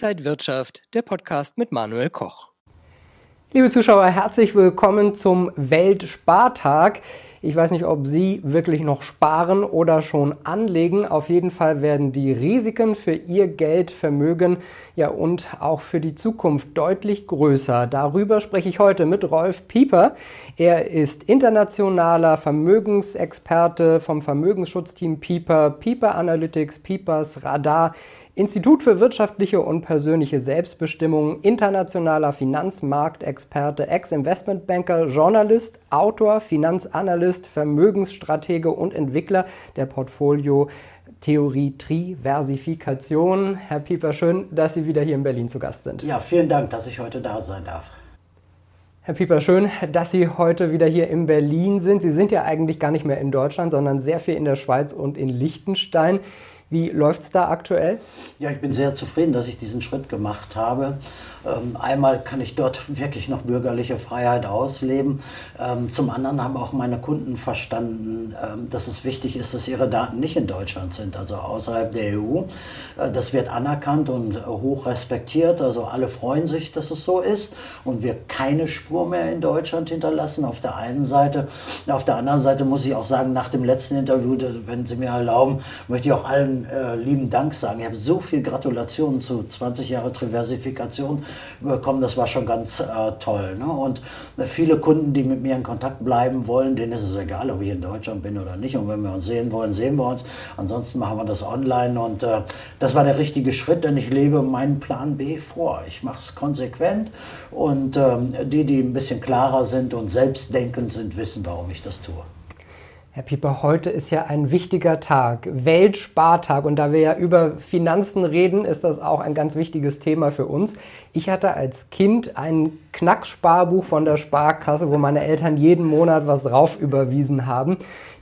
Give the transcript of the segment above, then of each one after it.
Inside Wirtschaft, der Podcast mit Manuel Koch. Liebe Zuschauer, herzlich willkommen zum Weltspartag. Ich weiß nicht, ob Sie wirklich noch sparen oder schon anlegen. Auf jeden Fall werden die Risiken für Ihr Geld, Vermögen ja und auch für die Zukunft deutlich größer. Darüber spreche ich heute mit Rolf Pieper. Er ist internationaler Vermögensexperte vom Vermögensschutzteam Pieper, Pieper Analytics, Piepers Radar. Institut für wirtschaftliche und persönliche Selbstbestimmung, internationaler Finanzmarktexperte, Ex-Investmentbanker, Journalist, Autor, Finanzanalyst, Vermögensstratege und Entwickler der Portfolio Theorie Triversifikation. Herr Pieper, schön, dass Sie wieder hier in Berlin zu Gast sind. Ja, vielen Dank, dass ich heute da sein darf. Herr Pieper, schön, dass Sie heute wieder hier in Berlin sind. Sie sind ja eigentlich gar nicht mehr in Deutschland, sondern sehr viel in der Schweiz und in Liechtenstein. Wie läuft es da aktuell? Ja, ich bin sehr zufrieden, dass ich diesen Schritt gemacht habe. Ähm, einmal kann ich dort wirklich noch bürgerliche Freiheit ausleben. Ähm, zum anderen haben auch meine Kunden verstanden, ähm, dass es wichtig ist, dass ihre Daten nicht in Deutschland sind, also außerhalb der EU. Äh, das wird anerkannt und hoch respektiert. Also alle freuen sich, dass es so ist und wir keine Spur mehr in Deutschland hinterlassen. Auf der einen Seite. Auf der anderen Seite muss ich auch sagen, nach dem letzten Interview, wenn Sie mir erlauben, möchte ich auch allen äh, lieben Dank sagen. Ich habe so viel Gratulationen zu 20 Jahre Triversifikation bekommen. Das war schon ganz äh, toll. Ne? Und viele Kunden, die mit mir in Kontakt bleiben wollen, denen ist es egal, ob ich in Deutschland bin oder nicht. Und wenn wir uns sehen wollen, sehen wir uns. Ansonsten machen wir das online. Und äh, das war der richtige Schritt, denn ich lebe meinen Plan B vor. Ich mache es konsequent. Und ähm, die, die ein bisschen klarer sind und selbstdenkend sind, wissen, warum ich das tue. Herr Pieper, heute ist ja ein wichtiger Tag, Weltspartag. Und da wir ja über Finanzen reden, ist das auch ein ganz wichtiges Thema für uns. Ich hatte als Kind ein Knacksparbuch von der Sparkasse, wo meine Eltern jeden Monat was drauf überwiesen haben.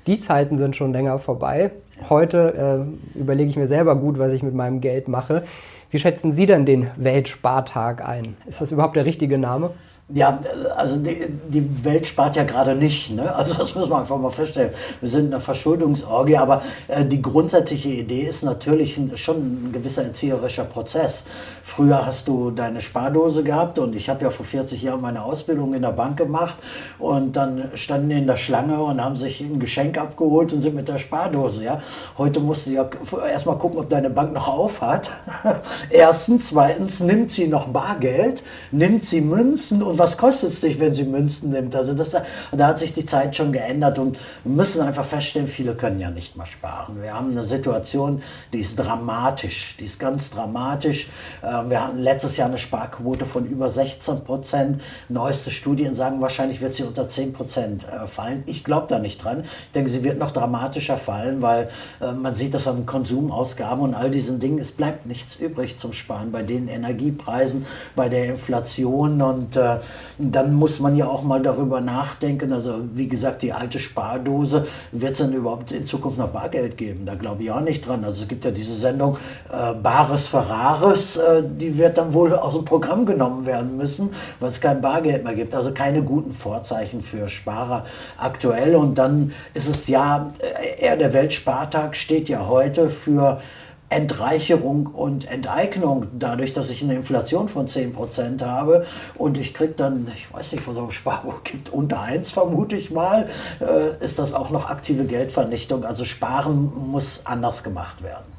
Die Zeiten sind schon länger vorbei. Heute äh, überlege ich mir selber gut, was ich mit meinem Geld mache. Wie schätzen Sie denn den Weltspartag ein? Ist das überhaupt der richtige Name? Ja, also die, die, Welt spart ja gerade nicht. Ne? Also das muss man einfach mal feststellen. Wir sind eine Verschuldungsorgie, aber äh, die grundsätzliche Idee ist natürlich ein, schon ein gewisser erzieherischer Prozess. Früher hast du deine Spardose gehabt und ich habe ja vor 40 Jahren meine Ausbildung in der Bank gemacht und dann standen die in der Schlange und haben sich ein Geschenk abgeholt und sind mit der Spardose. Ja? Heute musst du ja erstmal gucken, ob deine Bank noch auf hat. Erstens, zweitens nimmt sie noch Bargeld, nimmt sie Münzen und was kostet es dich, wenn sie Münzen nimmt? Also das, da hat sich die Zeit schon geändert und wir müssen einfach feststellen, viele können ja nicht mal sparen. Wir haben eine Situation, die ist dramatisch, die ist ganz dramatisch. Ähm, wir hatten letztes Jahr eine Sparquote von über 16 Prozent. Neueste Studien sagen, wahrscheinlich wird sie unter 10 Prozent äh, fallen. Ich glaube da nicht dran. Ich denke, sie wird noch dramatischer fallen, weil äh, man sieht das an Konsumausgaben und all diesen Dingen. Es bleibt nichts übrig zum Sparen bei den Energiepreisen, bei der Inflation und äh, dann muss man ja auch mal darüber nachdenken. Also wie gesagt, die alte Spardose, wird es denn überhaupt in Zukunft noch Bargeld geben? Da glaube ich auch nicht dran. Also es gibt ja diese Sendung äh, Bares Ferraris, äh, die wird dann wohl aus dem Programm genommen werden müssen, weil es kein Bargeld mehr gibt. Also keine guten Vorzeichen für Sparer aktuell. Und dann ist es ja, äh, eher der Weltspartag steht ja heute für Entreicherung und Enteignung, dadurch, dass ich eine Inflation von 10% habe und ich kriege dann, ich weiß nicht, was es auf Sparbuch gibt, unter 1 vermute ich mal, äh, ist das auch noch aktive Geldvernichtung. Also Sparen muss anders gemacht werden.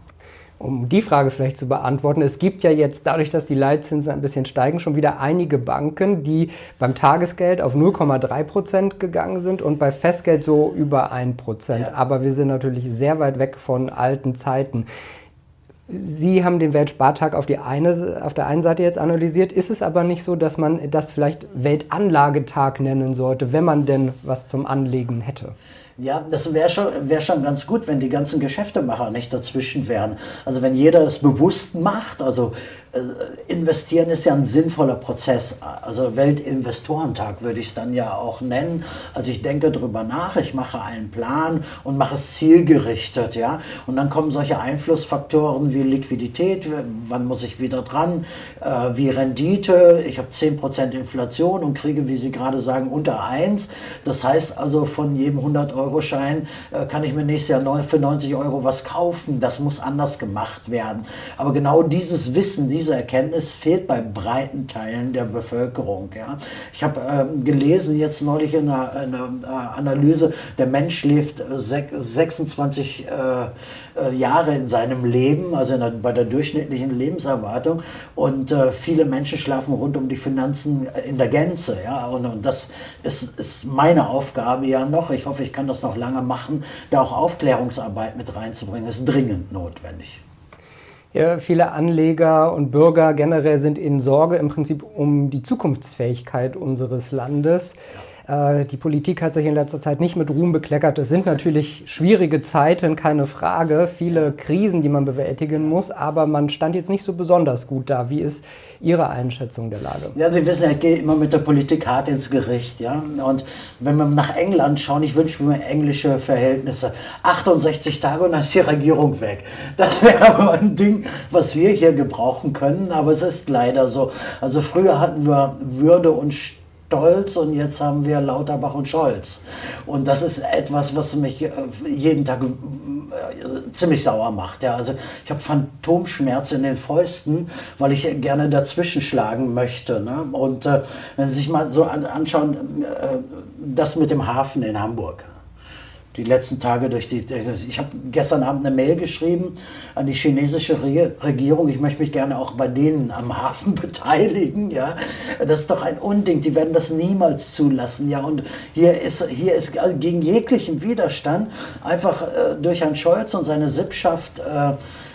Um die Frage vielleicht zu beantworten, es gibt ja jetzt dadurch, dass die Leitzinsen ein bisschen steigen, schon wieder einige Banken, die beim Tagesgeld auf 0,3 Prozent gegangen sind und bei Festgeld so über 1 Prozent. Ja. Aber wir sind natürlich sehr weit weg von alten Zeiten. Sie haben den Weltspartag auf, die eine, auf der einen Seite jetzt analysiert. Ist es aber nicht so, dass man das vielleicht Weltanlagetag nennen sollte, wenn man denn was zum Anlegen hätte? Ja, das wäre schon, wär schon ganz gut, wenn die ganzen Geschäftemacher nicht dazwischen wären. Also wenn jeder es bewusst macht, also äh, investieren ist ja ein sinnvoller Prozess. Also Weltinvestorentag würde ich es dann ja auch nennen. Also ich denke darüber nach, ich mache einen Plan und mache es zielgerichtet, ja. Und dann kommen solche Einflussfaktoren wie Liquidität, wann muss ich wieder dran, äh, wie Rendite, ich habe 10% Inflation und kriege, wie Sie gerade sagen, unter 1. Das heißt also von jedem 100 Euro 90-Euro-Schein äh, kann ich mir nächstes Jahr für 90 Euro was kaufen. Das muss anders gemacht werden. Aber genau dieses Wissen, diese Erkenntnis fehlt bei breiten Teilen der Bevölkerung. Ja. Ich habe äh, gelesen jetzt neulich in einer, in einer, äh, Analyse, der Mensch lebt 26 äh, äh, Jahre in seinem Leben, also der, bei der durchschnittlichen Lebenserwartung. Und äh, viele Menschen schlafen rund um die Finanzen in der Gänze. Ja. Und, und das ist, ist meine Aufgabe ja noch. Ich hoffe, ich kann das noch lange machen, da auch Aufklärungsarbeit mit reinzubringen. Das ist dringend notwendig. Ja, viele Anleger und Bürger generell sind in Sorge im Prinzip um die Zukunftsfähigkeit unseres Landes. Äh, die Politik hat sich in letzter Zeit nicht mit Ruhm bekleckert. Es sind natürlich schwierige Zeiten, keine Frage, viele Krisen, die man bewältigen muss, aber man stand jetzt nicht so besonders gut da. Wie ist Ihre Einschätzung der Lage? Ja, Sie wissen, ich gehe immer mit der Politik hart ins Gericht. Ja? Und wenn wir nach England schauen, ich wünsche mir englische Verhältnisse. 68 Tage und dann ist die Regierung weg. Das wäre aber ein Ding, was wir hier gebrauchen können, aber es ist leider so. Also früher hatten wir Würde und Stolz und jetzt haben wir Lauterbach und Scholz. Und das ist etwas, was mich äh, jeden Tag äh, ziemlich sauer macht. Ja. Also ich habe Phantomschmerz in den Fäusten, weil ich gerne dazwischen schlagen möchte. Ne? Und äh, wenn Sie sich mal so anschauen, äh, das mit dem Hafen in Hamburg die letzten Tage durch die. Ich habe gestern Abend eine Mail geschrieben an die chinesische Regierung. Ich möchte mich gerne auch bei denen am Hafen beteiligen. Ja, das ist doch ein Unding. Die werden das niemals zulassen. Ja, und hier ist hier ist gegen jeglichen Widerstand einfach äh, durch Herrn Scholz und seine Sippschaft äh,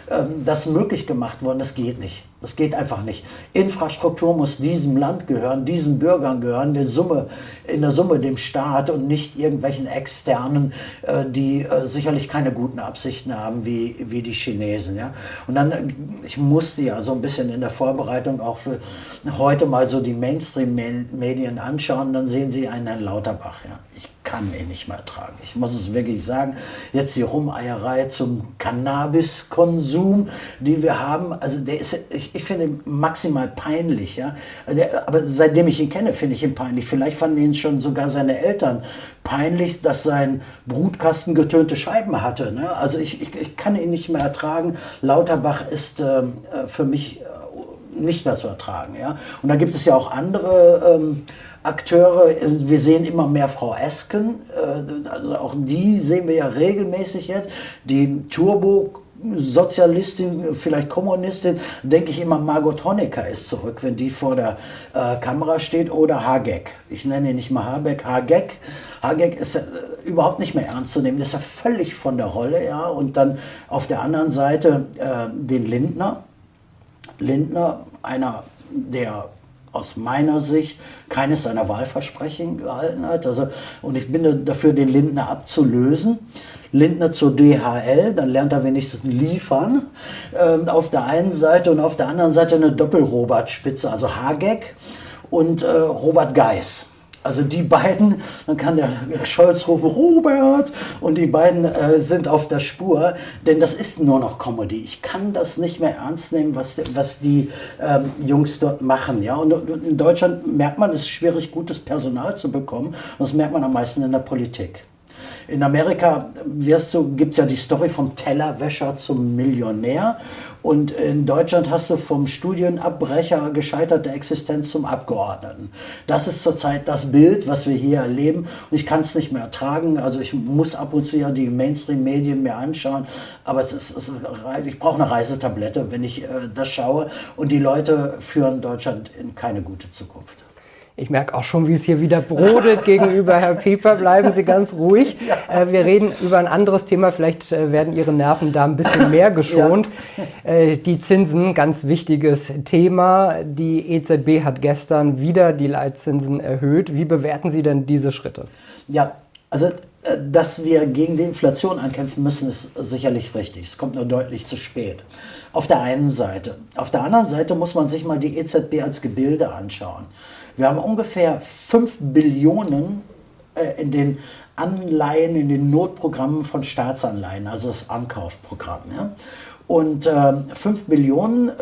ähm, das möglich gemacht worden. Das geht nicht. Das geht einfach nicht. Infrastruktur muss diesem Land gehören, diesen Bürgern gehören, der Summe, in der Summe dem Staat und nicht irgendwelchen Externen, äh, die äh, sicherlich keine guten Absichten haben wie, wie die Chinesen. Ja? Und dann, ich musste ja so ein bisschen in der Vorbereitung auch für heute mal so die Mainstream-Medien anschauen, dann sehen Sie einen Herrn Lauterbach. Ja? Ich kann ihn nicht mehr ertragen. Ich muss es wirklich sagen. Jetzt die Rumeierei zum Cannabiskonsum, die wir haben, also der ist, ich, ich finde ihn maximal peinlich. Ja? Der, aber seitdem ich ihn kenne, finde ich ihn peinlich. Vielleicht fanden ihn schon sogar seine Eltern peinlich, dass sein Brutkasten getönte Scheiben hatte. Ne? Also ich, ich, ich, kann ihn nicht mehr ertragen. Lauterbach ist ähm, äh, für mich äh, nicht mehr zu ertragen. Ja? Und da gibt es ja auch andere ähm, Akteure. Wir sehen immer mehr Frau Esken. Äh, also auch die sehen wir ja regelmäßig jetzt. Die Turbo Sozialistin, vielleicht Kommunistin, denke ich immer, Margot Honecker ist zurück, wenn die vor der äh, Kamera steht, oder Hageck. Ich nenne ihn nicht mal Habeck, Hageck. Hageck ist äh, überhaupt nicht mehr ernst zu nehmen, das ist ja völlig von der Rolle, ja. Und dann auf der anderen Seite äh, den Lindner, Lindner, einer der aus meiner Sicht keines seiner Wahlversprechen gehalten hat. Also, und ich bin dafür, den Lindner abzulösen. Lindner zur DHL, dann lernt er wenigstens liefern. Ähm, auf der einen Seite und auf der anderen Seite eine Doppel-Robert-Spitze, also Hageck und äh, Robert Geis. Also die beiden, dann kann der Scholz rufen, Robert, und die beiden äh, sind auf der Spur, denn das ist nur noch Comedy. Ich kann das nicht mehr ernst nehmen, was, was die ähm, Jungs dort machen. Ja? Und in Deutschland merkt man, es ist schwierig, gutes Personal zu bekommen. Und das merkt man am meisten in der Politik. In Amerika gibt es ja die Story vom Tellerwäscher zum Millionär. Und in Deutschland hast du vom Studienabbrecher gescheiterte Existenz zum Abgeordneten. Das ist zurzeit das Bild, was wir hier erleben. Und ich kann es nicht mehr ertragen. Also ich muss ab und zu ja die Mainstream-Medien mir anschauen. Aber es ist, es ist ich brauche eine Reisetablette, wenn ich äh, das schaue. Und die Leute führen Deutschland in keine gute Zukunft. Ich merke auch schon, wie es hier wieder brodelt gegenüber Herr Pieper. Bleiben Sie ganz ruhig. Ja. Äh, wir reden über ein anderes Thema. Vielleicht äh, werden Ihre Nerven da ein bisschen mehr geschont. Ja. Äh, die Zinsen, ganz wichtiges Thema. Die EZB hat gestern wieder die Leitzinsen erhöht. Wie bewerten Sie denn diese Schritte? Ja, also dass wir gegen die Inflation ankämpfen müssen, ist sicherlich richtig. Es kommt nur deutlich zu spät. Auf der einen Seite. Auf der anderen Seite muss man sich mal die EZB als Gebilde anschauen. Wir haben ungefähr 5 Billionen äh, in den Anleihen, in den Notprogrammen von Staatsanleihen, also das Ankaufprogramm. Ja? Und äh, 5 Billionen äh,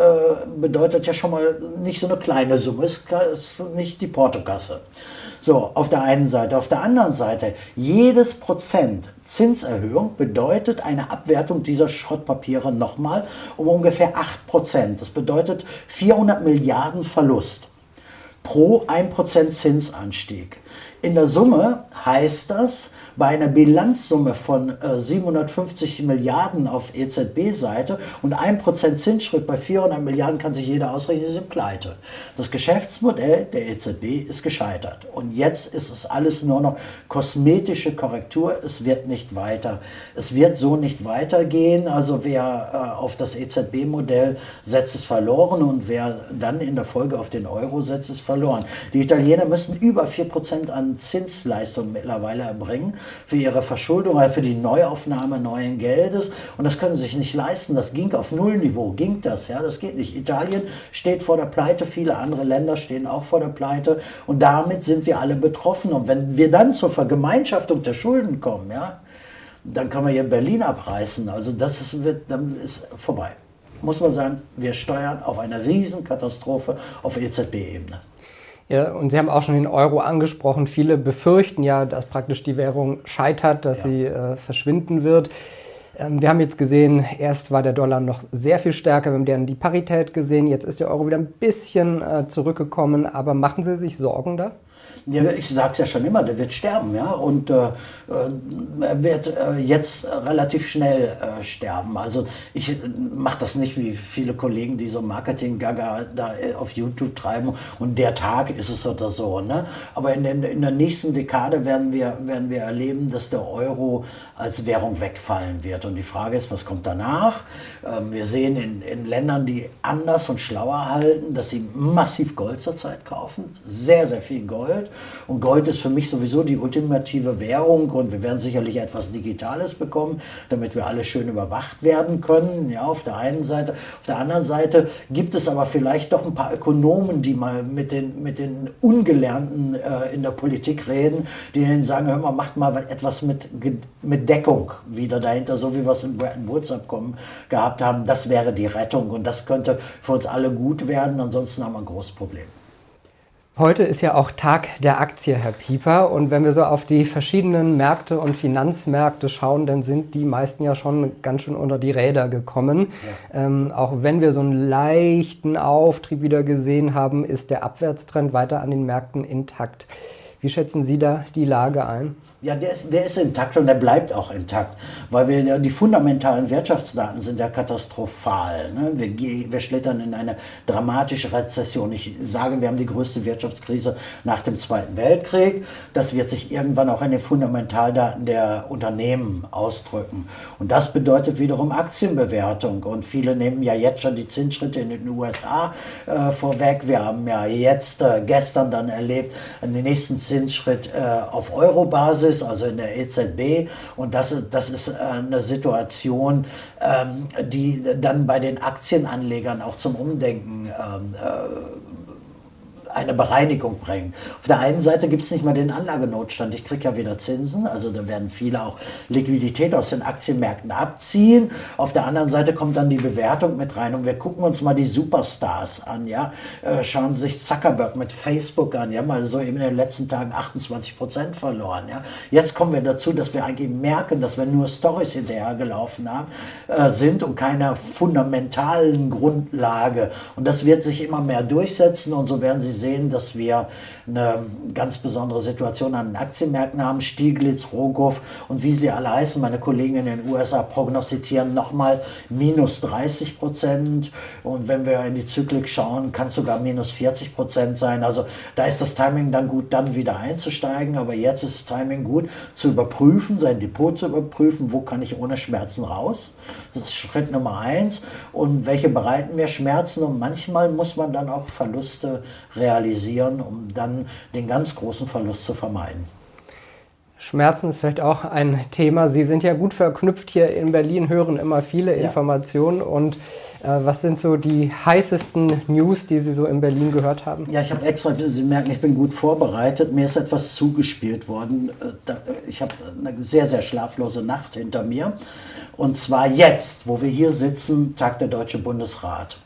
bedeutet ja schon mal nicht so eine kleine Summe, ist, ist nicht die Portokasse. So, auf der einen Seite. Auf der anderen Seite, jedes Prozent Zinserhöhung bedeutet eine Abwertung dieser Schrottpapiere nochmal um ungefähr 8 Prozent. Das bedeutet 400 Milliarden Verlust pro 1% Zinsanstieg. In der Summe heißt das, bei einer Bilanzsumme von äh, 750 Milliarden auf EZB-Seite und 1% Zinsschritt bei 400 Milliarden kann sich jeder ausrechnen, sind pleite. Das Geschäftsmodell der EZB ist gescheitert. Und jetzt ist es alles nur noch kosmetische Korrektur. Es wird nicht weiter. Es wird so nicht weitergehen. Also wer äh, auf das EZB-Modell setzt, ist verloren und wer dann in der Folge auf den Euro setzt, ist verloren. Die Italiener müssen über 4% an Zinsleistung mittlerweile erbringen für ihre Verschuldung, also für die Neuaufnahme neuen Geldes. Und das können sie sich nicht leisten. Das ging auf Nullniveau, ging das. Ja, das geht nicht. Italien steht vor der Pleite, viele andere Länder stehen auch vor der Pleite. Und damit sind wir alle betroffen. Und wenn wir dann zur Vergemeinschaftung der Schulden kommen, ja, dann können wir hier Berlin abreißen. Also das ist, wird, dann ist vorbei. Muss man sagen, wir steuern auf eine Riesenkatastrophe auf EZB-Ebene. Ja, und Sie haben auch schon den Euro angesprochen. Viele befürchten ja, dass praktisch die Währung scheitert, dass ja. sie äh, verschwinden wird. Ähm, wir haben jetzt gesehen, erst war der Dollar noch sehr viel stärker, wir haben dann die Parität gesehen, jetzt ist der Euro wieder ein bisschen äh, zurückgekommen. Aber machen Sie sich Sorgen da? Ich sage es ja schon immer, der wird sterben, ja, und äh, äh, er wird äh, jetzt relativ schnell äh, sterben. Also ich mache das nicht wie viele Kollegen, die so Marketing-Gaga da äh, auf YouTube treiben und der Tag ist es oder so, ne? Aber in, den, in der nächsten Dekade werden wir, werden wir erleben, dass der Euro als Währung wegfallen wird. Und die Frage ist, was kommt danach? Ähm, wir sehen in, in Ländern, die anders und schlauer halten, dass sie massiv Gold zurzeit kaufen, sehr, sehr viel Gold. Und Gold ist für mich sowieso die ultimative Währung und wir werden sicherlich etwas Digitales bekommen, damit wir alle schön überwacht werden können. Ja, auf der einen Seite. Auf der anderen Seite gibt es aber vielleicht doch ein paar Ökonomen, die mal mit den, mit den Ungelernten äh, in der Politik reden, die ihnen sagen, hör mal, macht mal etwas mit, mit Deckung wieder dahinter, so wie wir es im Bretton Woods Abkommen gehabt haben. Das wäre die Rettung und das könnte für uns alle gut werden. Ansonsten haben wir ein großes Problem. Heute ist ja auch Tag der Aktie, Herr Pieper. Und wenn wir so auf die verschiedenen Märkte und Finanzmärkte schauen, dann sind die meisten ja schon ganz schön unter die Räder gekommen. Ja. Ähm, auch wenn wir so einen leichten Auftrieb wieder gesehen haben, ist der Abwärtstrend weiter an den Märkten intakt. Wie schätzen Sie da die Lage ein? Ja, der ist, der ist intakt und der bleibt auch intakt, weil wir die fundamentalen Wirtschaftsdaten sind ja katastrophal. Ne? Wir, wir schlittern in eine dramatische Rezession. Ich sage, wir haben die größte Wirtschaftskrise nach dem Zweiten Weltkrieg. Das wird sich irgendwann auch in den Fundamentaldaten der Unternehmen ausdrücken. Und das bedeutet wiederum Aktienbewertung. Und viele nehmen ja jetzt schon die Zinsschritte in den USA äh, vorweg. Wir haben ja jetzt äh, gestern dann erlebt, den nächsten Zinsschritt äh, auf Eurobasis Basis, also in der EZB. Und das ist, das ist äh, eine Situation, ähm, die dann bei den Aktienanlegern auch zum Umdenken ähm, äh, eine Bereinigung bringen. Auf der einen Seite gibt es nicht mal den Anlagenotstand. Ich kriege ja wieder Zinsen, also da werden viele auch Liquidität aus den Aktienmärkten abziehen. Auf der anderen Seite kommt dann die Bewertung mit rein und wir gucken uns mal die Superstars an. Ja? Äh, schauen Sie sich Zuckerberg mit Facebook an. Ja, mal so eben in den letzten Tagen 28 Prozent verloren. Ja? Jetzt kommen wir dazu, dass wir eigentlich merken, dass wir nur Stories hinterhergelaufen haben, äh, sind und keiner fundamentalen Grundlage. Und das wird sich immer mehr durchsetzen und so werden Sie sehen, dass wir eine ganz besondere Situation an den Aktienmärkten haben. Stieglitz, Rogoff und wie sie alle heißen, meine Kollegen in den USA prognostizieren nochmal minus 30 Prozent. Und wenn wir in die Zyklik schauen, kann es sogar minus 40 Prozent sein. Also da ist das Timing dann gut, dann wieder einzusteigen. Aber jetzt ist das Timing gut, zu überprüfen, sein Depot zu überprüfen, wo kann ich ohne Schmerzen raus. Das ist Schritt Nummer eins. Und welche bereiten mir Schmerzen? Und manchmal muss man dann auch Verluste realisieren realisieren, um dann den ganz großen Verlust zu vermeiden. Schmerzen ist vielleicht auch ein Thema. Sie sind ja gut verknüpft hier in Berlin, hören immer viele ja. Informationen. Und äh, was sind so die heißesten News, die Sie so in Berlin gehört haben? Ja, ich habe extra, Sie merken, ich bin gut vorbereitet. Mir ist etwas zugespielt worden. Äh, ich habe eine sehr, sehr schlaflose Nacht hinter mir. Und zwar jetzt, wo wir hier sitzen, Tag der Deutsche Bundesrat.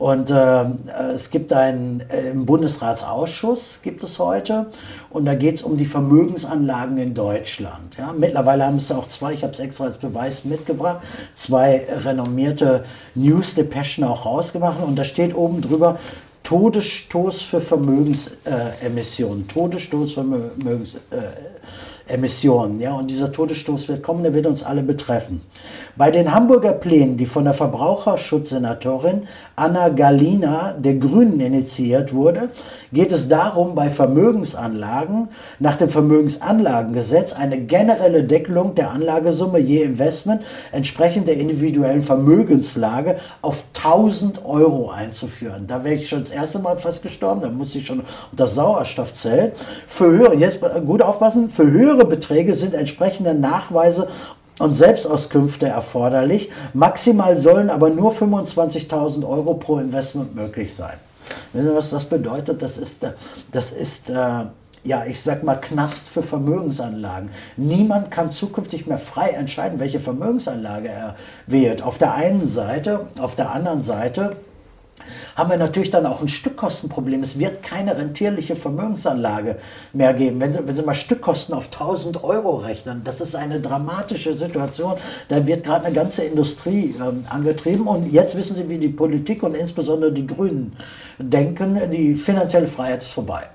Und äh, es gibt einen äh, im Bundesratsausschuss gibt es heute und da geht es um die Vermögensanlagen in Deutschland. Ja, mittlerweile haben es auch zwei, ich habe es extra als Beweis mitgebracht, zwei renommierte News-Depeschen auch rausgemacht und da steht oben drüber, Todesstoß für Vermögensemissionen. Todesstoß für Vermögensemissionen. Ja, und dieser Todesstoß wird kommen, der wird uns alle betreffen. Bei den Hamburger Plänen, die von der Verbraucherschutzsenatorin Anna Galina der Grünen initiiert wurde, geht es darum, bei Vermögensanlagen nach dem Vermögensanlagengesetz eine generelle Deckelung der Anlagesumme je Investment entsprechend der individuellen Vermögenslage auf 1000 Euro einzuführen. Da wäre ich schon das erste Mal fast gestorben, da muss ich schon unter Sauerstoffzelt. Für höhere, jetzt gut aufpassen, für höhere Beträge sind entsprechende Nachweise und Selbstauskünfte erforderlich. Maximal sollen aber nur 25.000 Euro pro Investment möglich sein. Wissen Sie, was das bedeutet? Das ist, das ist äh, ja, ich sag mal, Knast für Vermögensanlagen. Niemand kann zukünftig mehr frei entscheiden, welche Vermögensanlage er wählt. Auf der einen Seite, auf der anderen Seite haben wir natürlich dann auch ein Stückkostenproblem. Es wird keine rentierliche Vermögensanlage mehr geben. Wenn Sie, wenn Sie mal Stückkosten auf 1000 Euro rechnen, das ist eine dramatische Situation. Da wird gerade eine ganze Industrie ähm, angetrieben. Und jetzt wissen Sie, wie die Politik und insbesondere die Grünen denken, die finanzielle Freiheit ist vorbei.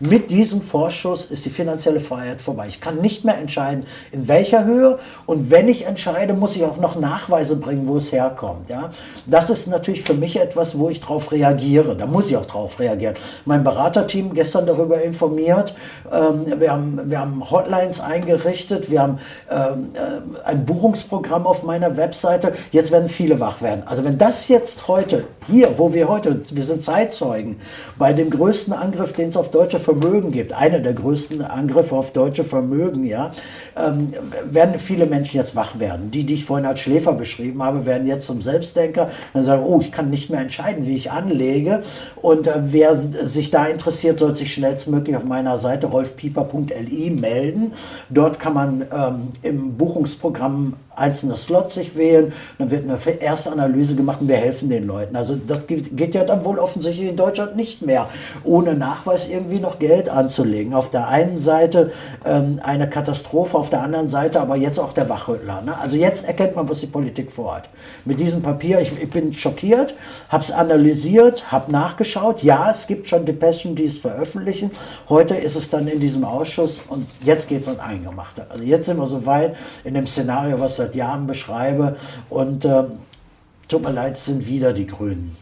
Mit diesem Vorschuss ist die finanzielle Freiheit vorbei. Ich kann nicht mehr entscheiden, in welcher Höhe. Und wenn ich entscheide, muss ich auch noch Nachweise bringen, wo es herkommt. Ja? Das ist natürlich für mich etwas, wo ich darauf reagiere. Da muss ich auch darauf reagieren. Mein Beraterteam gestern darüber informiert. Ähm, wir, haben, wir haben Hotlines eingerichtet. Wir haben ähm, äh, ein Buchungsprogramm auf meiner Webseite. Jetzt werden viele wach werden. Also wenn das jetzt heute, hier, wo wir heute, wir sind Zeitzeugen, bei dem größten Angriff, den es auf deutsche Vermögen gibt, einer der größten Angriffe auf deutsche Vermögen, ja, ähm, werden viele Menschen jetzt wach werden. Die, die ich vorhin als Schläfer beschrieben habe, werden jetzt zum Selbstdenker und sagen, oh, ich kann nicht mehr entscheiden, wie ich anlege. Und äh, wer sich da interessiert, soll sich schnellstmöglich auf meiner Seite rolfpieper.li melden. Dort kann man ähm, im Buchungsprogramm einzelne Slots sich wählen, dann wird eine erste Analyse gemacht und wir helfen den Leuten. Also das geht ja dann wohl offensichtlich in Deutschland nicht mehr, ohne Nachweis irgendwie noch Geld anzulegen. Auf der einen Seite ähm, eine Katastrophe, auf der anderen Seite aber jetzt auch der Wachrüttler. Ne? Also jetzt erkennt man, was die Politik vorhat. Mit diesem Papier, ich, ich bin schockiert, habe es analysiert, habe nachgeschaut. Ja, es gibt schon Depeschen, die es veröffentlichen. Heute ist es dann in diesem Ausschuss und jetzt geht es an Eingemachte. Also jetzt sind wir so weit in dem Szenario, was seit seit Jahren beschreibe. Und äh, tut mir leid, es sind wieder die Grünen.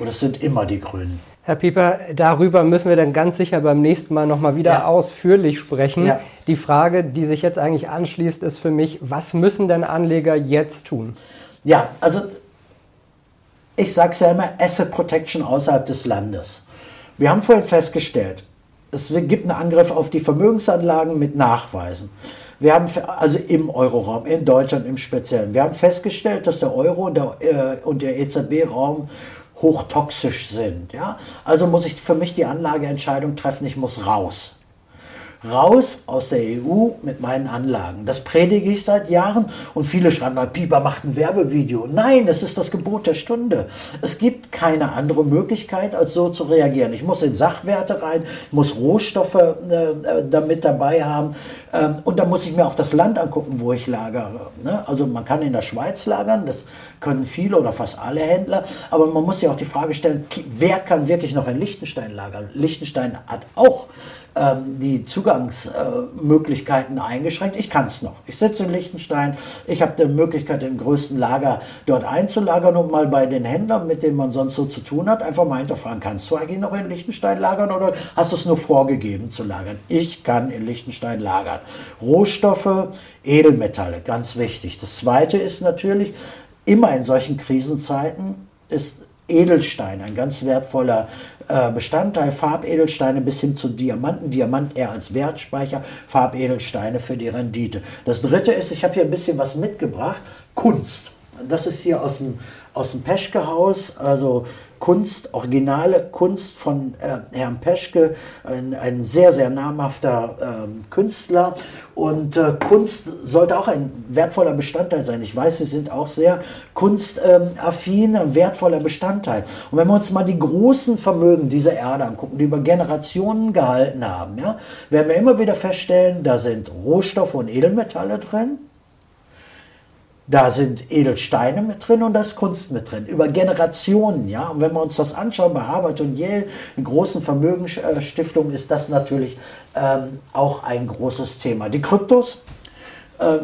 Oder es sind immer die Grünen. Herr Pieper, darüber müssen wir dann ganz sicher beim nächsten Mal nochmal wieder ja. ausführlich sprechen. Ja. Die Frage, die sich jetzt eigentlich anschließt, ist für mich, was müssen denn Anleger jetzt tun? Ja, also ich sage es ja immer, Asset Protection außerhalb des Landes. Wir haben vorhin festgestellt, es gibt einen Angriff auf die Vermögensanlagen mit Nachweisen. Wir haben, also im Euroraum, in Deutschland im Speziellen, wir haben festgestellt, dass der Euro und der, äh, und der EZB-Raum hochtoxisch sind. Ja? Also muss ich für mich die Anlageentscheidung treffen, ich muss raus raus aus der EU mit meinen Anlagen. Das predige ich seit Jahren und viele schreiben, Pieper macht ein Werbevideo. Nein, es ist das Gebot der Stunde. Es gibt keine andere Möglichkeit, als so zu reagieren. Ich muss in Sachwerte rein, muss Rohstoffe äh, damit dabei haben ähm, und dann muss ich mir auch das Land angucken, wo ich lagere. Ne? Also man kann in der Schweiz lagern, das können viele oder fast alle Händler, aber man muss sich auch die Frage stellen, wer kann wirklich noch in Liechtenstein lagern? Liechtenstein hat auch ähm, die Zugangsmöglichkeiten äh, eingeschränkt. Ich kann es noch. Ich sitze in Liechtenstein. Ich habe die Möglichkeit, den größten Lager dort einzulagern und mal bei den Händlern, mit denen man sonst so zu tun hat, einfach mal hinterfragen, kannst du eigentlich noch in Liechtenstein lagern oder hast du es nur vorgegeben zu lagern? Ich kann in Liechtenstein lagern. Rohstoffe, Edelmetalle, ganz wichtig. Das Zweite ist natürlich, immer in solchen Krisenzeiten ist Edelstein, ein ganz wertvoller äh, Bestandteil, Farbedelsteine bis hin zu Diamanten, Diamant eher als Wertspeicher, Farbedelsteine für die Rendite. Das dritte ist, ich habe hier ein bisschen was mitgebracht, Kunst. das ist hier aus dem, aus dem Peschke-Haus, also Kunst, originale Kunst von äh, Herrn Peschke, ein, ein, sehr, sehr namhafter äh, Künstler. Und äh, Kunst sollte auch ein wertvoller Bestandteil sein. Ich weiß, Sie sind auch sehr kunstaffin, ein wertvoller Bestandteil. Und wenn wir uns mal die großen Vermögen dieser Erde angucken, die über Generationen gehalten haben, ja, werden wir immer wieder feststellen, da sind Rohstoffe und Edelmetalle drin da sind Edelsteine mit drin und da ist Kunst mit drin. Über Generationen, ja. Und wenn wir uns das anschauen bei Harvard und Yale, in großen Vermögensstiftungen, ist das natürlich ähm, auch ein großes Thema. Die Kryptos,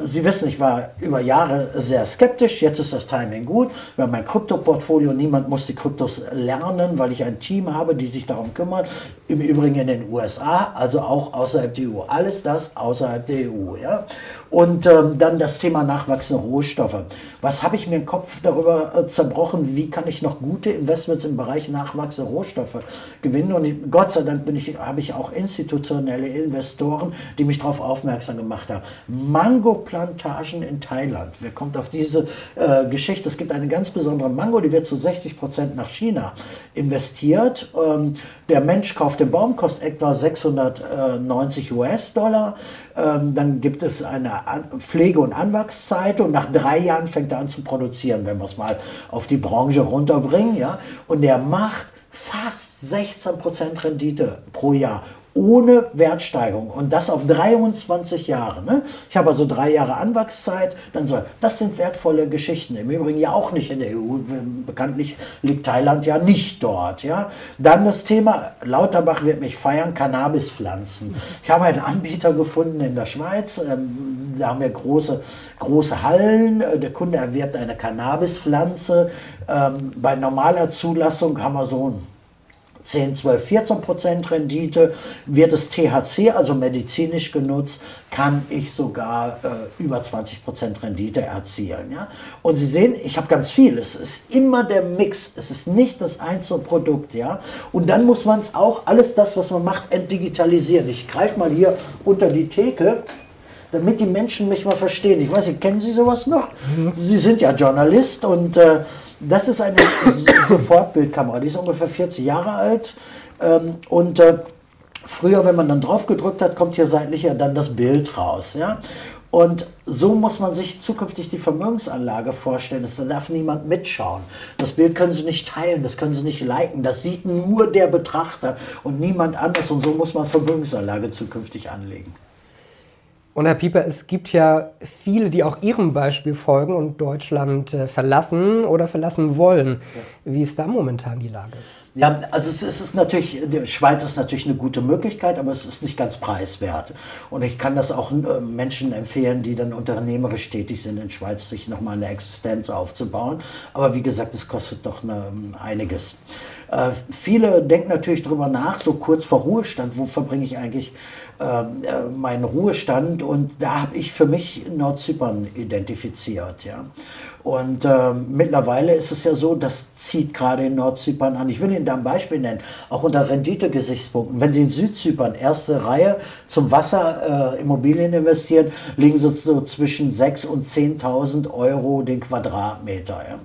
Sie wissen, ich war über Jahre sehr skeptisch. Jetzt ist das Timing gut. Wir haben mein Krypto-Portfolio. Niemand muss die Kryptos lernen, weil ich ein Team habe, die sich darum kümmert. Im Übrigen in den USA, also auch außerhalb der EU. Alles das außerhalb der EU. Ja? Und ähm, dann das Thema nachwachsende Rohstoffe. Was habe ich mir im Kopf darüber äh, zerbrochen? Wie kann ich noch gute Investments im Bereich nachwachsende Rohstoffe gewinnen? Und ich, Gott sei Dank ich, habe ich auch institutionelle Investoren, die mich darauf aufmerksam gemacht haben. Mango-Plantagen in Thailand. Wer kommt auf diese äh, Geschichte? Es gibt eine ganz besondere Mango, die wird zu 60 Prozent nach China investiert. Ähm, der Mensch kauft den Baum, kostet etwa 690 US-Dollar. Ähm, dann gibt es eine Pflege- und Anwachszeit und nach drei Jahren fängt er an zu produzieren, wenn wir es mal auf die Branche runterbringen. Ja? Und der macht fast 16% Rendite pro Jahr ohne Wertsteigerung und das auf 23 Jahre. Ne? Ich habe also drei Jahre Anwachszeit, dann soll, das sind wertvolle Geschichten. Im Übrigen ja auch nicht in der EU. Bekanntlich liegt Thailand ja nicht dort. Ja? Dann das Thema, Lauterbach wird mich feiern, Cannabispflanzen. Ich habe einen Anbieter gefunden in der Schweiz, ähm, da haben wir große, große Hallen. Der Kunde erwirbt eine Cannabispflanze. Ähm, bei normaler Zulassung haben wir so ein 10, 12, 14 Prozent Rendite. Wird es THC, also medizinisch genutzt, kann ich sogar äh, über 20 Prozent Rendite erzielen. Ja? Und Sie sehen, ich habe ganz viel. Es ist immer der Mix. Es ist nicht das einzelne Produkt. Ja? Und dann muss man es auch, alles das, was man macht, entdigitalisieren. Ich greife mal hier unter die Theke damit die Menschen mich mal verstehen. Ich weiß nicht, kennen Sie sowas noch? Mhm. Sie sind ja Journalist und äh, das ist eine Sofortbildkamera, die ist ungefähr 40 Jahre alt. Ähm, und äh, früher, wenn man dann drauf gedrückt hat, kommt hier seitlich ja dann das Bild raus. Ja? Und so muss man sich zukünftig die Vermögensanlage vorstellen. Da darf niemand mitschauen. Das Bild können Sie nicht teilen, das können Sie nicht liken. Das sieht nur der Betrachter und niemand anders. Und so muss man Vermögensanlage zukünftig anlegen. Und Herr Pieper, es gibt ja viele, die auch Ihrem Beispiel folgen und Deutschland äh, verlassen oder verlassen wollen. Wie ist da momentan die Lage? Ja, also es, ist natürlich, die Schweiz ist natürlich eine gute Möglichkeit, aber es ist nicht ganz preiswert. Und ich kann das auch äh, Menschen empfehlen, die dann unternehmerisch tätig sind in Schweiz, sich nochmal eine Existenz aufzubauen. Aber wie gesagt, es kostet doch eine, einiges. Äh, viele denken natürlich darüber nach, so kurz vor Ruhestand, wo verbringe ich eigentlich ähm, äh, meinen Ruhestand? Und da habe ich für mich Nordzypern identifiziert. Ja. Und äh, mittlerweile ist es ja so, das zieht gerade in Nordzypern an. Ich will Ihnen da ein Beispiel nennen, auch unter Renditegesichtspunkten. Wenn Sie in Südzypern erste Reihe zum Wasser äh, Immobilien investieren, liegen Sie so zwischen 6.000 und 10.000 Euro den Quadratmeter. Ja.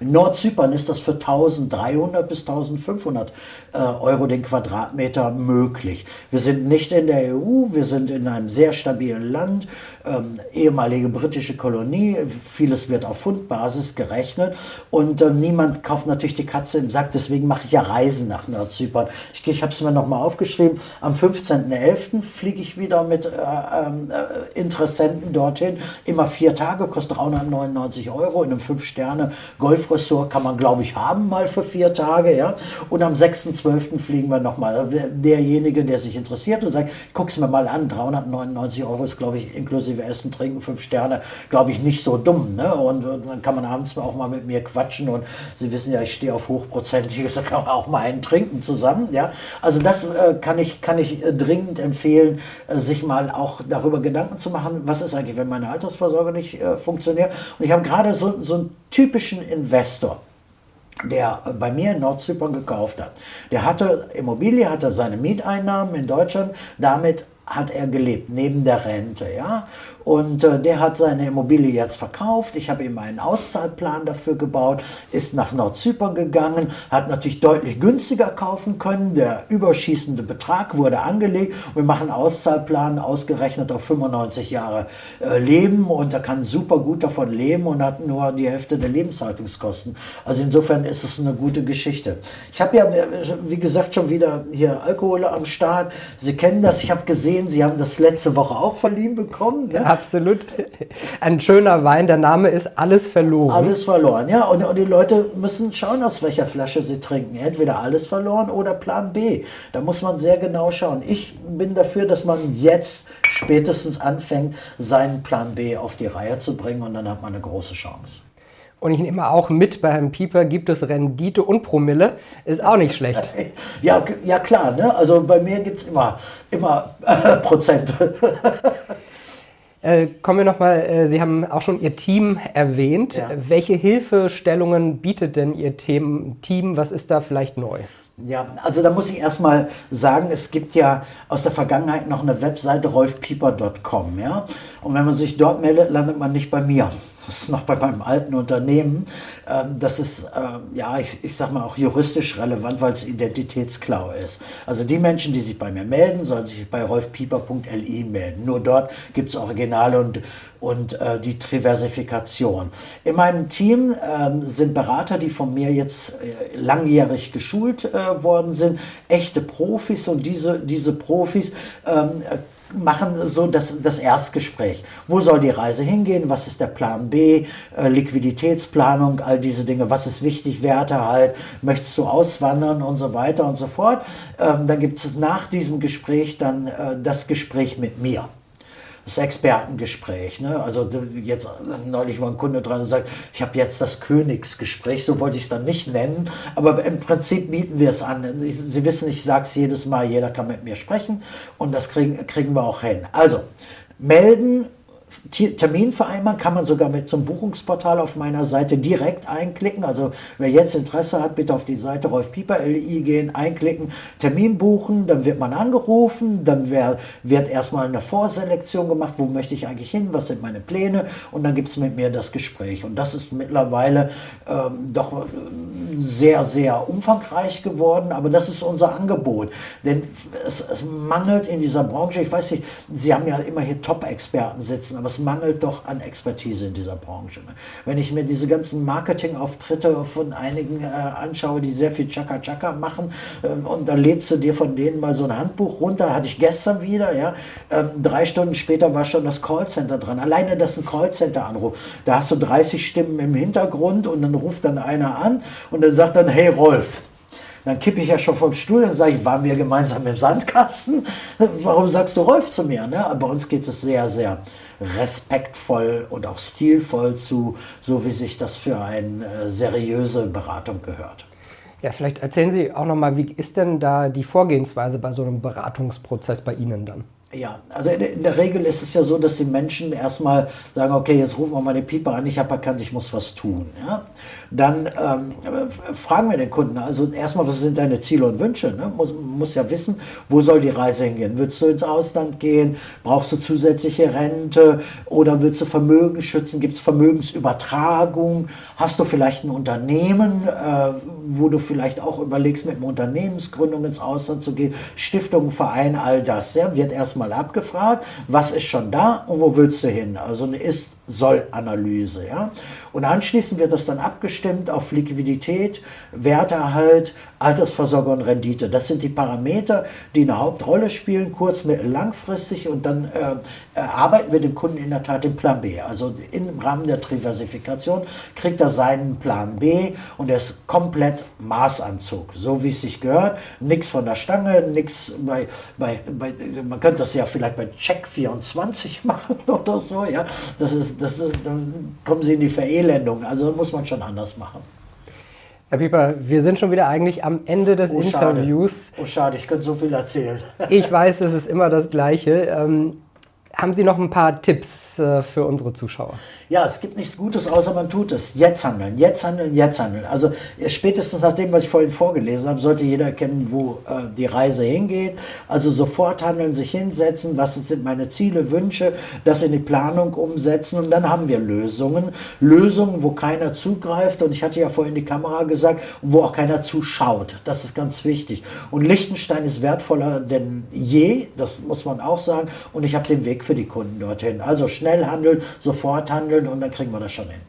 In Nordzypern ist das für 1300 bis 1500 äh, Euro den Quadratmeter möglich. Wir sind nicht in der EU, wir sind in einem sehr stabilen Land, ähm, ehemalige britische Kolonie, vieles wird auf Fundbasis gerechnet und äh, niemand kauft natürlich die Katze im Sack, deswegen mache ich ja Reisen nach Nordzypern. Ich, ich habe es mir nochmal aufgeschrieben, am 15.11. fliege ich wieder mit äh, ähm, äh, Interessenten dorthin, immer vier Tage, kostet 399 Euro in einem Fünf-Sterne- Golfressort kann man, glaube ich, haben mal für vier Tage. Ja? Und am 6.12. fliegen wir nochmal. Derjenige, der sich interessiert und sagt, guck es mir mal an, 399 Euro ist, glaube ich, inklusive Essen, Trinken, fünf Sterne, glaube ich, nicht so dumm. Ne? Und, und, dann kann man abends auch mal mit mir quatschen. Und Sie wissen ja, ich stehe auf Hochprozentiges, da kann man auch mal einen trinken zusammen. Ja? Also das äh, kann ich, kann ich äh, dringend empfehlen, äh, sich mal auch darüber Gedanken zu machen, was ist eigentlich, wenn meine Altersvorsorge nicht äh, funktioniert. Und ich habe gerade so, so einen typischen Investor, der bei mir in Nordzypern gekauft hat. Der hatte Immobilie, hatte seine Mieteinnahmen in Deutschland, damit hat er gelebt, neben der Rente, ja. Und äh, der hat seine Immobilie jetzt verkauft. Ich habe ihm einen Auszahlplan dafür gebaut, ist nach Nordzypern gegangen, hat natürlich deutlich günstiger kaufen können. Der überschießende Betrag wurde angelegt. Wir machen Auszahlplan ausgerechnet auf 95 Jahre äh, Leben und er kann super gut davon leben und hat nur die Hälfte der Lebenshaltungskosten. Also insofern ist es eine gute Geschichte. Ich habe ja, wie gesagt, schon wieder hier Alkohol am Start. Sie kennen das. Ich habe gesehen, Sie haben das letzte Woche auch verliehen bekommen. Ne? Absolut. Ein schöner Wein. Der Name ist Alles verloren. Alles verloren, ja. Und, und die Leute müssen schauen, aus welcher Flasche sie trinken. Entweder alles verloren oder Plan B. Da muss man sehr genau schauen. Ich bin dafür, dass man jetzt spätestens anfängt, seinen Plan B auf die Reihe zu bringen und dann hat man eine große Chance. Und ich nehme auch mit, bei Herrn Pieper gibt es Rendite und Promille. Ist auch nicht schlecht. Ja, ja klar. Ne? Also bei mir gibt es immer, immer äh, Prozente. Äh, kommen wir nochmal, äh, Sie haben auch schon Ihr Team erwähnt. Ja. Welche Hilfestellungen bietet denn Ihr Team? Was ist da vielleicht neu? Ja, also da muss ich erstmal sagen, es gibt ja aus der Vergangenheit noch eine Webseite rolfpieper.com, ja. Und wenn man sich dort meldet, landet man nicht bei mir. Das ist noch bei meinem alten Unternehmen. Ähm, das ist, ähm, ja, ich, ich sag mal auch juristisch relevant, weil es Identitätsklau ist. Also die Menschen, die sich bei mir melden, sollen sich bei rolfpieper.li melden. Nur dort gibt es Originale und, und äh, die Triversifikation. In meinem Team ähm, sind Berater, die von mir jetzt äh, langjährig geschult äh, worden sind, echte Profis und diese, diese Profis ähm, machen so das, das Erstgespräch. Wo soll die Reise hingehen? Was ist der Plan B? Äh, Liquiditätsplanung, all diese Dinge. Was ist wichtig? Werte halt. Möchtest du auswandern und so weiter und so fort? Ähm, dann gibt es nach diesem Gespräch dann äh, das Gespräch mit mir das Expertengespräch. Ne? Also jetzt neulich war ein Kunde dran und sagt, ich habe jetzt das Königsgespräch, so wollte ich es dann nicht nennen, aber im Prinzip bieten wir es an. Sie, wissen, ich sage es jedes Mal, jeder kann mit mir sprechen und das kriegen, kriegen wir auch hin. Also melden Termin vereinbaren, kann man sogar mit zum Buchungsportal auf meiner Seite direkt einklicken. Also wer jetzt Interesse hat, bitte auf die Seite Rolf Pieper LI gehen, einklicken, Termin buchen, dann wird man angerufen, dann wär, wird erstmal eine Vorselektion gemacht, wo möchte ich eigentlich hin, was sind meine Pläne und dann gibt es mit mir das Gespräch. Und das ist mittlerweile ähm, doch äh, sehr, sehr umfangreich geworden, aber das ist unser Angebot. Denn es, es mangelt in dieser Branche, ich weiß nicht, Sie haben ja immer hier Top-Experten sitzen, aber es mangelt doch an Expertise in dieser Branche. Ne? Wenn ich mir diese ganzen Marketingauftritte von einigen äh, anschaue, die sehr viel Chaka-Chaka machen, ähm, und dann lädst du dir von denen mal so ein Handbuch runter, hatte ich gestern wieder, ja, ähm, drei Stunden später war schon das Callcenter dran. Alleine das ist ein Callcenter-Anruf. Da hast du 30 Stimmen im Hintergrund und dann ruft dann einer an und der sagt dann, hey Rolf, dann kippe ich ja schon vom Stuhl und sage ich, waren wir gemeinsam im Sandkasten? Warum sagst du Rolf zu mir? Ne? Bei uns geht es sehr, sehr respektvoll und auch stilvoll zu, so wie sich das für eine äh, seriöse Beratung gehört. Ja, vielleicht erzählen Sie auch nochmal, wie ist denn da die Vorgehensweise bei so einem Beratungsprozess bei Ihnen dann? Ja, also in der Regel ist es ja so, dass die Menschen erstmal sagen, okay, jetzt rufen wir mal den Pieper an, ich habe erkannt, ich muss was tun. Ja? Dann ähm, fragen wir den Kunden, also erstmal, was sind deine Ziele und Wünsche? Ne? Muss, muss ja wissen, wo soll die Reise hingehen? Willst du ins Ausland gehen? Brauchst du zusätzliche Rente? Oder willst du Vermögen schützen? Gibt es Vermögensübertragung? Hast du vielleicht ein Unternehmen, äh, wo du vielleicht auch überlegst, mit einer Unternehmensgründung ins Ausland zu gehen? Stiftung, Verein, all das, ja, wird erstmal mal abgefragt, was ist schon da und wo willst du hin? Also eine Ist-Soll-Analyse. Ja? Und anschließend wird das dann abgestimmt auf Liquidität, Werterhalt, Altersvorsorge und Rendite. Das sind die Parameter, die eine Hauptrolle spielen, kurz-, mittel-, langfristig. Und dann äh, erarbeiten wir dem Kunden in der Tat den Plan B. Also im Rahmen der Diversifikation kriegt er seinen Plan B und er ist komplett Maßanzug, so wie es sich gehört. Nichts von der Stange, nichts bei, bei, bei, man könnte das ja vielleicht bei Check 24 machen oder so. Ja, das ist, das dann kommen sie in die Verelendung. Also muss man schon anders machen. Herr Pieper, wir sind schon wieder eigentlich am Ende des oh, Interviews. Schade. Oh, schade, ich könnte so viel erzählen. ich weiß, es ist immer das Gleiche. Ähm, Haben Sie noch ein paar Tipps äh, für unsere Zuschauer? Ja, es gibt nichts Gutes, außer man tut es. Jetzt handeln, jetzt handeln, jetzt handeln. Also spätestens nach dem, was ich vorhin vorgelesen habe, sollte jeder erkennen, wo äh, die Reise hingeht. Also sofort handeln, sich hinsetzen, was sind meine Ziele, Wünsche, das in die Planung umsetzen und dann haben wir Lösungen. Lösungen, wo keiner zugreift und ich hatte ja vorhin die Kamera gesagt, wo auch keiner zuschaut. Das ist ganz wichtig. Und Liechtenstein ist wertvoller denn je, das muss man auch sagen. Und ich habe den Für die Kunden dorthin. Also schnell handeln, sofort handeln und dann kriegen wir das schon hin.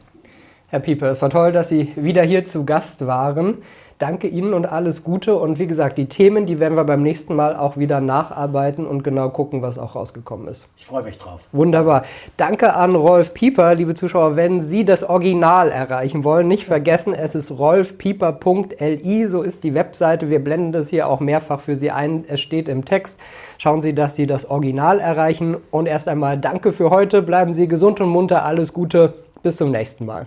Herr Pieper, es war toll, dass Sie wieder hier zu Gast waren. Danke Ihnen und alles Gute. Und wie gesagt, die Themen, die werden wir beim nächsten Mal auch wieder nacharbeiten und genau gucken, was auch rausgekommen ist. Ich freue mich drauf. Wunderbar. Danke an Rolf Pieper, liebe Zuschauer. Wenn Sie das Original erreichen wollen, nicht vergessen, es ist rolfpieper.li, so ist die Webseite. Wir blenden das hier auch mehrfach für Sie ein. Es steht im Text. Schauen Sie, dass Sie das Original erreichen. Und erst einmal danke für heute. Bleiben Sie gesund und munter. Alles Gute. Bis zum nächsten Mal.